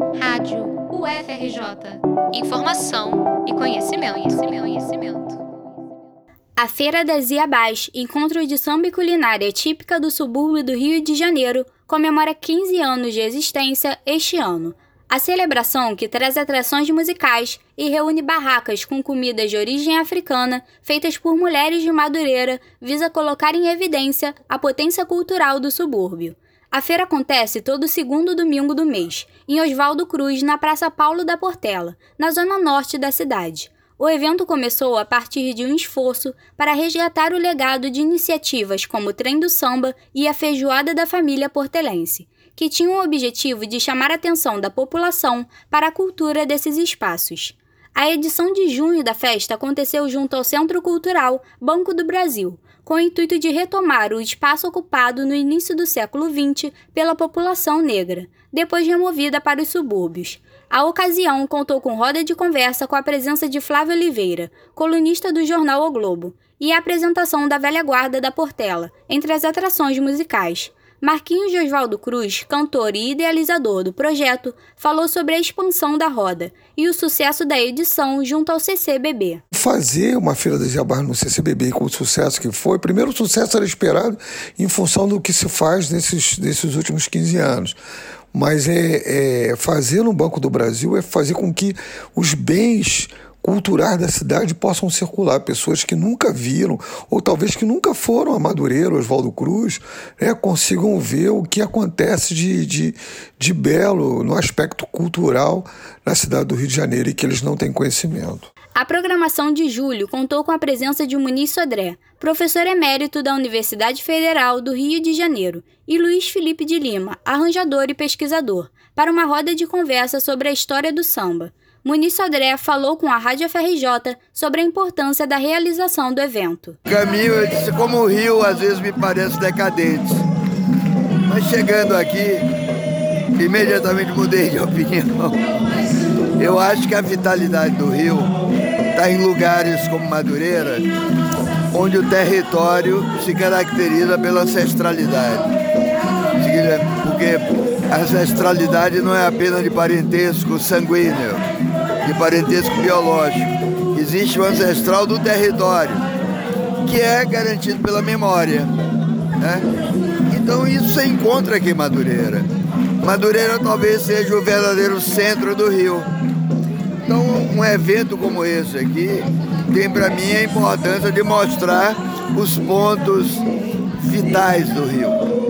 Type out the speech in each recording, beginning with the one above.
Rádio UFRJ. Informação e conhecimento, conhecimento, conhecimento. A Feira das Iabás, encontro de samba e culinária típica do subúrbio do Rio de Janeiro, comemora 15 anos de existência este ano. A celebração, que traz atrações musicais e reúne barracas com comidas de origem africana feitas por mulheres de Madureira, visa colocar em evidência a potência cultural do subúrbio. A feira acontece todo segundo domingo do mês, em Oswaldo Cruz, na Praça Paulo da Portela, na zona norte da cidade. O evento começou a partir de um esforço para resgatar o legado de iniciativas como o Trem do Samba e a Feijoada da Família Portelense que tinha o objetivo de chamar a atenção da população para a cultura desses espaços. A edição de junho da festa aconteceu junto ao Centro Cultural Banco do Brasil, com o intuito de retomar o espaço ocupado no início do século XX pela população negra, depois removida para os subúrbios. A ocasião contou com roda de conversa com a presença de Flávio Oliveira, colunista do jornal O Globo, e a apresentação da velha guarda da Portela, entre as atrações musicais. Marquinhos de Oswaldo Cruz, cantor e idealizador do projeto, falou sobre a expansão da roda e o sucesso da edição junto ao CCBB. Fazer uma Feira das Jabás no CCBB com o sucesso que foi, primeiro o sucesso era esperado em função do que se faz nesses, nesses últimos 15 anos mas é, é, fazer no Banco do Brasil é fazer com que os bens culturais da cidade possam circular. Pessoas que nunca viram, ou talvez que nunca foram a Madureira, Oswaldo Cruz, né, consigam ver o que acontece de, de, de belo no aspecto cultural na cidade do Rio de Janeiro e que eles não têm conhecimento. A programação de julho contou com a presença de Muniz Sodré, professor emérito da Universidade Federal do Rio de Janeiro, e Luiz Felipe de Lima, arranjador e pesquisador, para uma roda de conversa sobre a história do samba. Muniz Sodré falou com a Rádio FRJ sobre a importância da realização do evento. Caminho, como o Rio às vezes me parece decadente. Mas chegando aqui, imediatamente mudei de opinião. Eu acho que a vitalidade do Rio está em lugares como Madureira, onde o território se caracteriza pela ancestralidade. Porque a ancestralidade não é apenas de parentesco sanguíneo, de parentesco biológico. Existe o ancestral do território, que é garantido pela memória. Né? Então isso você encontra aqui em Madureira. Madureira talvez seja o verdadeiro centro do Rio. Então um evento como esse aqui tem para mim a importância de mostrar os pontos vitais do Rio.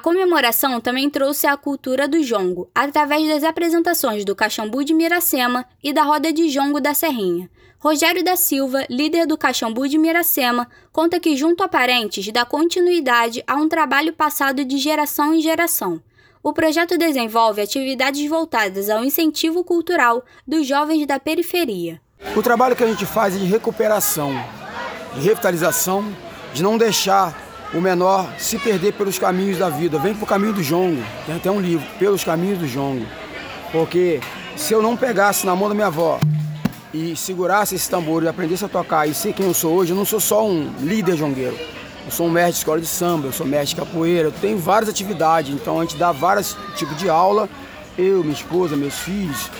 A comemoração também trouxe a cultura do jongo, através das apresentações do Caxambu de Miracema e da Roda de Jongo da Serrinha. Rogério da Silva, líder do Caxambu de Miracema, conta que junto a parentes dá continuidade a um trabalho passado de geração em geração. O projeto desenvolve atividades voltadas ao incentivo cultural dos jovens da periferia. O trabalho que a gente faz é de recuperação, de revitalização, de não deixar o menor se perder pelos caminhos da vida. Vem pro caminho do jongo. Tem até um livro, Pelos Caminhos do Jongo. Porque se eu não pegasse na mão da minha avó e segurasse esse tambor e aprendesse a tocar e ser quem eu sou hoje, eu não sou só um líder jongueiro. Eu sou um mestre de escola de samba, eu sou mestre de capoeira, eu tenho várias atividades, então a gente dá vários tipos de aula, eu, minha esposa, meus filhos.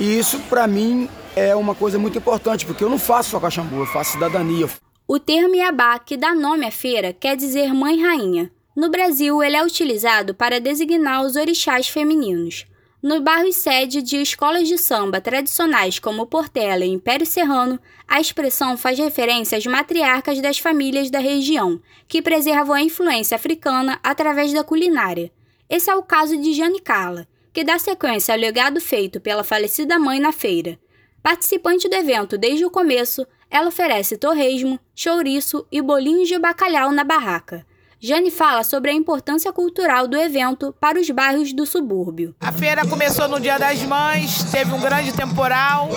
E isso para mim é uma coisa muito importante, porque eu não faço só cachambu, eu faço cidadania. O termo Iabá, que dá nome à feira, quer dizer mãe-rainha. No Brasil, ele é utilizado para designar os orixás femininos. No bairro sede de escolas de samba tradicionais como Portela e Império Serrano, a expressão faz referência às matriarcas das famílias da região, que preservam a influência africana através da culinária. Esse é o caso de Jane Carla, que dá sequência ao legado feito pela falecida mãe na feira. Participante do evento desde o começo, ela oferece torresmo, chouriço e bolinhos de bacalhau na barraca. Jane fala sobre a importância cultural do evento para os bairros do subúrbio. A feira começou no Dia das Mães, teve um grande temporal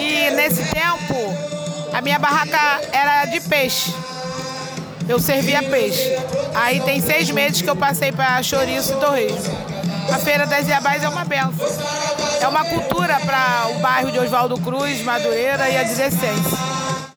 e nesse tempo a minha barraca era de peixe. Eu servia peixe. Aí tem seis meses que eu passei para chouriço e torresmo. A Feira das Iabás é uma benção. É uma cultura para o bairro de Oswaldo Cruz, Madureira e adjacência.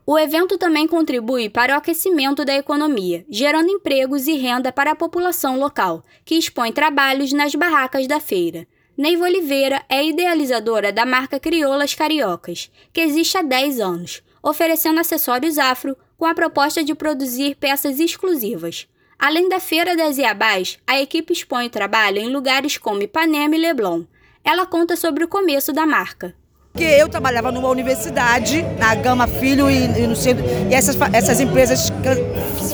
O evento também contribui para o aquecimento da economia, gerando empregos e renda para a população local, que expõe trabalhos nas barracas da feira. Neiva Oliveira é idealizadora da marca Crioulas Cariocas, que existe há 10 anos, oferecendo acessórios afro com a proposta de produzir peças exclusivas. Além da Feira das Iabás, a equipe expõe o trabalho em lugares como Ipanema e Leblon. Ela conta sobre o começo da marca. Porque eu trabalhava numa universidade, na Gama Filho e, e no centro, e essas, essas empresas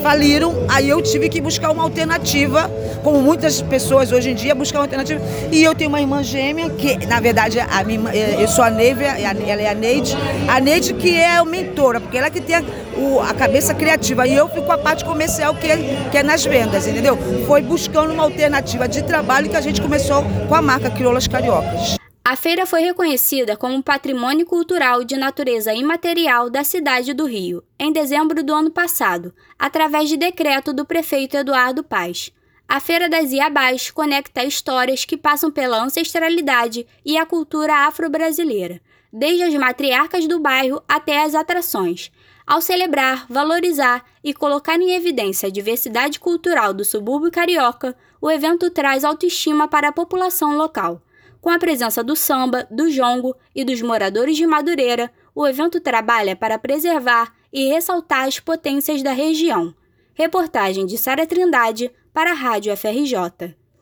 faliram, aí eu tive que buscar uma alternativa, como muitas pessoas hoje em dia buscam uma alternativa. E eu tenho uma irmã gêmea, que na verdade a minha, eu sou a Neiva, ela é a Neide. A Neide que é a mentora, porque ela que tem a, o, a cabeça criativa e eu fico com a parte comercial que é, que é nas vendas, entendeu? Foi buscando uma alternativa de trabalho que a gente começou com a marca Crioulas Cariocas. A feira foi reconhecida como Patrimônio Cultural de Natureza Imaterial da cidade do Rio, em dezembro do ano passado, através de decreto do prefeito Eduardo Paz. A Feira das Iabás conecta histórias que passam pela ancestralidade e a cultura afro-brasileira, desde as matriarcas do bairro até as atrações. Ao celebrar, valorizar e colocar em evidência a diversidade cultural do subúrbio carioca, o evento traz autoestima para a população local. Com a presença do samba, do jongo e dos moradores de Madureira, o evento trabalha para preservar e ressaltar as potências da região. Reportagem de Sara Trindade para a Rádio FRJ.